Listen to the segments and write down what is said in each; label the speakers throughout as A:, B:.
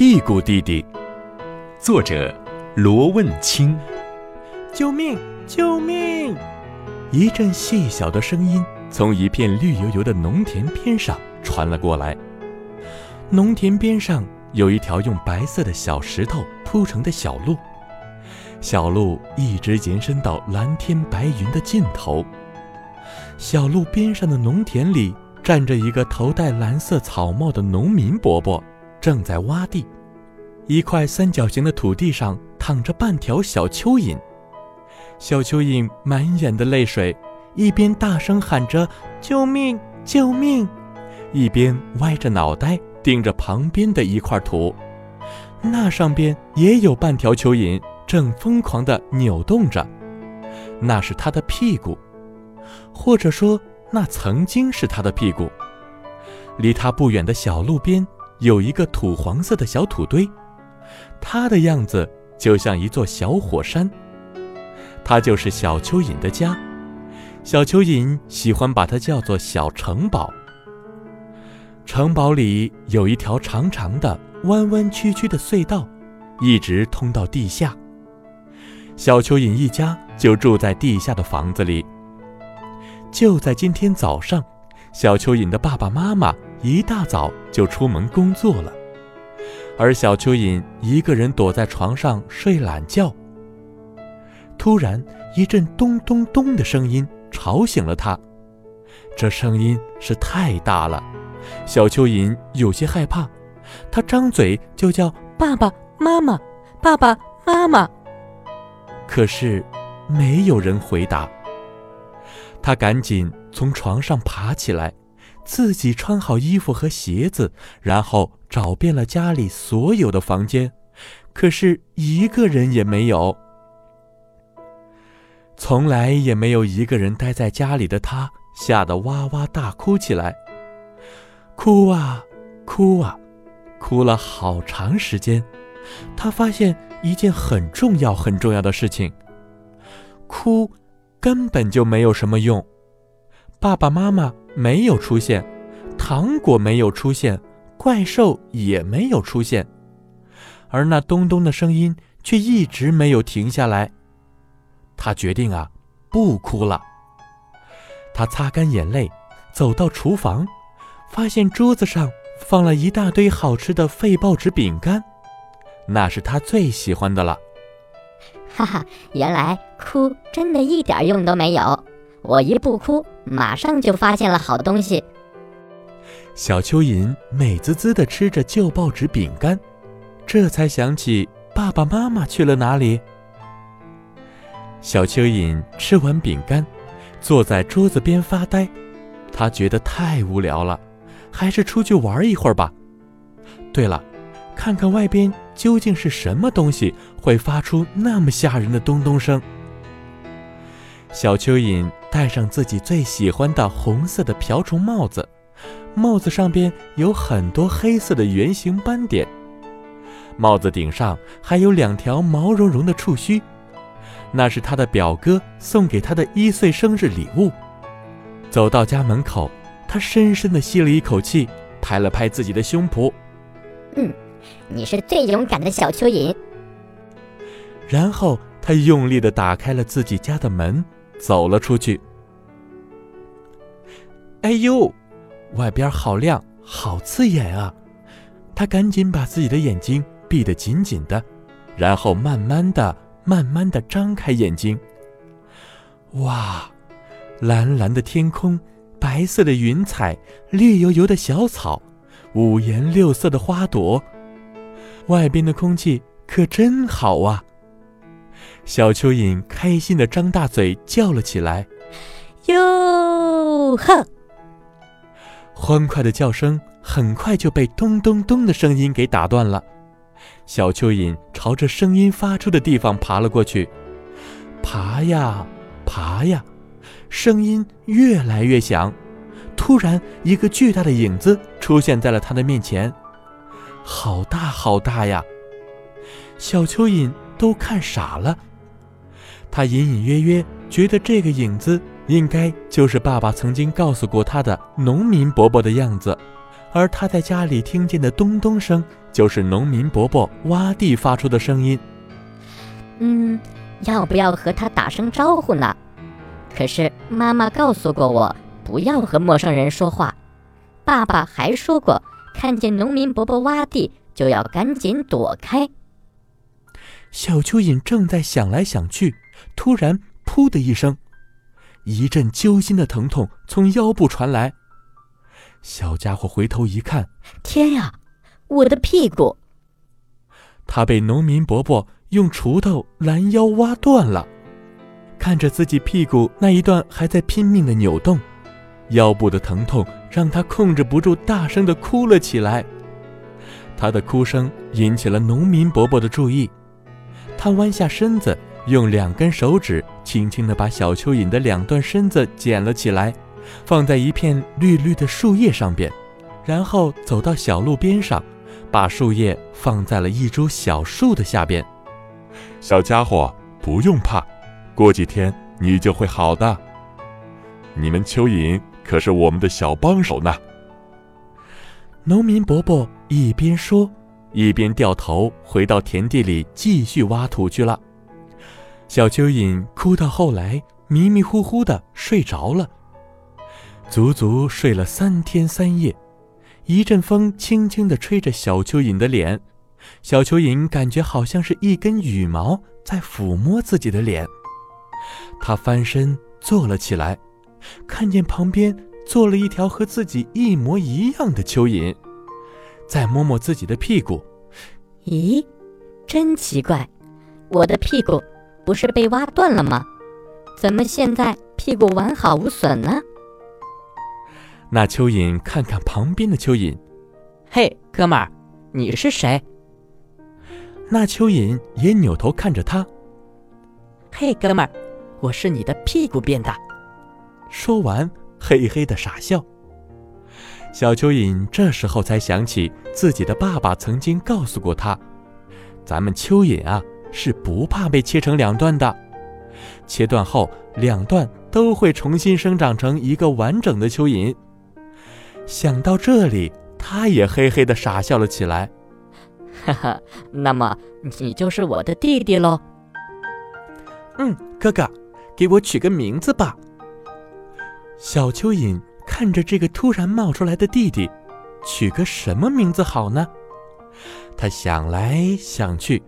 A: 屁股弟弟，作者罗问清。救命！救命！一阵细小的声音从一片绿油油的农田边上传了过来。农田边上有一条用白色的小石头铺成的小路，小路一直延伸到蓝天白云的尽头。小路边上的农田里站着一个头戴蓝色草帽的农民伯伯。正在挖地，一块三角形的土地上躺着半条小蚯蚓。小蚯蚓满眼的泪水，一边大声喊着“救命，救命”，一边歪着脑袋盯着旁边的一块土。那上边也有半条蚯蚓，正疯狂地扭动着。那是它的屁股，或者说，那曾经是它的屁股。离它不远的小路边。有一个土黄色的小土堆，它的样子就像一座小火山。它就是小蚯蚓的家，小蚯蚓喜欢把它叫做小城堡。城堡里有一条长长的、弯弯曲曲的隧道，一直通到地下。小蚯蚓一家就住在地下的房子里。就在今天早上，小蚯蚓的爸爸妈妈。一大早就出门工作了，而小蚯蚓一个人躲在床上睡懒觉。突然，一阵咚咚咚的声音吵醒了他。这声音是太大了，小蚯蚓有些害怕，他张嘴就叫爸爸妈妈，爸爸妈妈。可是，没有人回答。他赶紧从床上爬起来。自己穿好衣服和鞋子，然后找遍了家里所有的房间，可是一个人也没有。从来也没有一个人待在家里的他，吓得哇哇大哭起来。哭啊，哭啊，哭了好长时间。他发现一件很重要很重要的事情：哭根本就没有什么用。爸爸妈妈。没有出现，糖果没有出现，怪兽也没有出现，而那咚咚的声音却一直没有停下来。他决定啊，不哭了。他擦干眼泪，走到厨房，发现桌子上放了一大堆好吃的废报纸饼干，那是他最喜欢的了。
B: 哈哈，原来哭真的一点用都没有。我一不哭，马上就发现了好东西。
A: 小蚯蚓美滋滋地吃着旧报纸饼干，这才想起爸爸妈妈去了哪里。小蚯蚓吃完饼干，坐在桌子边发呆，他觉得太无聊了，还是出去玩一会儿吧。对了，看看外边究竟是什么东西会发出那么吓人的咚咚声。小蚯蚓戴上自己最喜欢的红色的瓢虫帽子，帽子上边有很多黑色的圆形斑点，帽子顶上还有两条毛茸茸的触须，那是他的表哥送给他的一岁生日礼物。走到家门口，他深深地吸了一口气，拍了拍自己的胸脯：“
B: 嗯，你是最勇敢的小蚯蚓。”
A: 然后他用力地打开了自己家的门。走了出去。哎呦，外边好亮，好刺眼啊！他赶紧把自己的眼睛闭得紧紧的，然后慢慢的、慢慢的张开眼睛。哇，蓝蓝的天空，白色的云彩，绿油油的小草，五颜六色的花朵，外边的空气可真好啊！小蚯蚓开心的张大嘴叫了起来：“
B: 哟呵！”
A: 欢快的叫声很快就被咚咚咚的声音给打断了。小蚯蚓朝着声音发出的地方爬了过去，爬呀爬呀，声音越来越响。突然，一个巨大的影子出现在了他的面前，好大好大呀！小蚯蚓都看傻了。他隐隐约约觉得这个影子应该就是爸爸曾经告诉过他的农民伯伯的样子，而他在家里听见的咚咚声，就是农民伯伯挖地发出的声音。
B: 嗯，要不要和他打声招呼呢？可是妈妈告诉过我，不要和陌生人说话。爸爸还说过，看见农民伯伯挖地，就要赶紧躲开。
A: 小蚯蚓正在想来想去，突然“噗”的一声，一阵揪心的疼痛从腰部传来。小家伙回头一看，
B: 天呀，我的屁股！
A: 他被农民伯伯用锄头拦腰挖断了。看着自己屁股那一段还在拼命的扭动，腰部的疼痛让他控制不住大声的哭了起来。他的哭声引起了农民伯伯的注意。他弯下身子，用两根手指轻轻地把小蚯蚓的两段身子捡了起来，放在一片绿绿的树叶上边，然后走到小路边上，把树叶放在了一株小树的下边。
C: 小家伙，不用怕，过几天你就会好的。你们蚯蚓可是我们的小帮手呢。
A: 农民伯伯一边说。一边掉头回到田地里继续挖土去了。小蚯蚓哭到后来迷迷糊糊的睡着了，足足睡了三天三夜。一阵风轻轻地吹着小蚯蚓的脸，小蚯蚓感觉好像是一根羽毛在抚摸自己的脸。它翻身坐了起来，看见旁边坐了一条和自己一模一样的蚯蚓。再摸摸自己的屁股，
B: 咦，真奇怪，我的屁股不是被挖断了吗？怎么现在屁股完好无损呢？
A: 那蚯蚓看看旁边的蚯蚓，
D: 嘿，哥们儿，你是谁？
A: 那蚯蚓也扭头看着他，
D: 嘿，哥们儿，我是你的屁股变的。
A: 说完，嘿嘿的傻笑。小蚯蚓这时候才想起自己的爸爸曾经告诉过他：“咱们蚯蚓啊，是不怕被切成两段的。切断后，两段都会重新生长成一个完整的蚯蚓。”想到这里，他也嘿嘿的傻笑了起来。
D: 哈哈，那么你就是我的弟弟喽？
A: 嗯，哥哥，给我取个名字吧。小蚯蚓。看着这个突然冒出来的弟弟，取个什么名字好呢？他想来想去，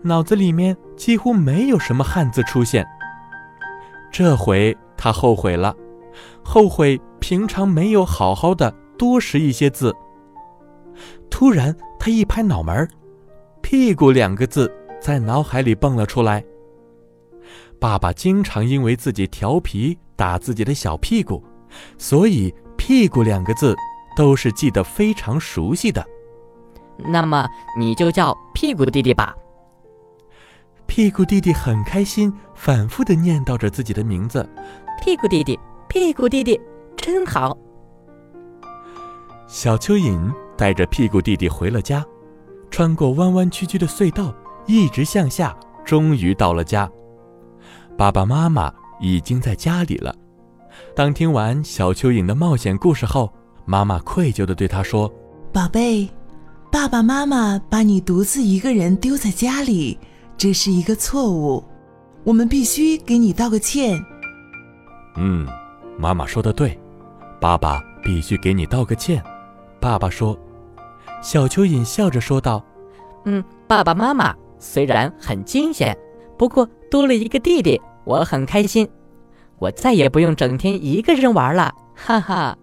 A: 脑子里面几乎没有什么汉字出现。这回他后悔了，后悔平常没有好好的多识一些字。突然，他一拍脑门屁股”两个字在脑海里蹦了出来。爸爸经常因为自己调皮打自己的小屁股。所以“屁股”两个字都是记得非常熟悉的。
D: 那么你就叫屁股弟弟吧。
A: 屁股弟弟很开心，反复的念叨着自己的名字：“
D: 屁股弟弟，屁股弟弟，真好。”
A: 小蚯蚓带着屁股弟弟回了家，穿过弯弯曲曲的隧道，一直向下，终于到了家。爸爸妈妈已经在家里了。当听完小蚯蚓的冒险故事后，妈妈愧疚地对他说：“
E: 宝贝，爸爸妈妈把你独自一个人丢在家里，这是一个错误，我们必须给你道个歉。”
A: 嗯，妈妈说的对，爸爸必须给你道个歉。爸爸说。小蚯蚓笑着说道：“
D: 嗯，爸爸妈妈虽然很惊险，不过多了一个弟弟，我很开心。”我再也不用整天一个人玩了，哈哈。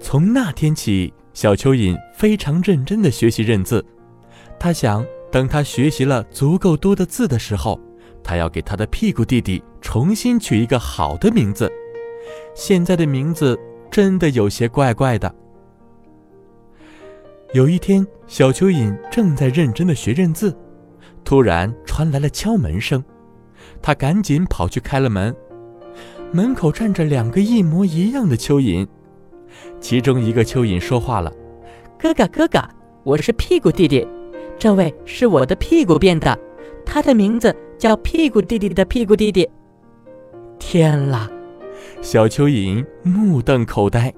A: 从那天起，小蚯蚓非常认真地学习认字。他想，等他学习了足够多的字的时候，他要给他的屁股弟弟重新取一个好的名字。现在的名字真的有些怪怪的。有一天，小蚯蚓正在认真地学认字，突然传来了敲门声，他赶紧跑去开了门。门口站着两个一模一样的蚯蚓，其中一个蚯蚓说话了：“
D: 哥哥，哥哥，我是屁股弟弟，这位是我的屁股变的，他的名字叫屁股弟弟的屁股弟弟。”
A: 天啦！小蚯蚓目瞪口呆，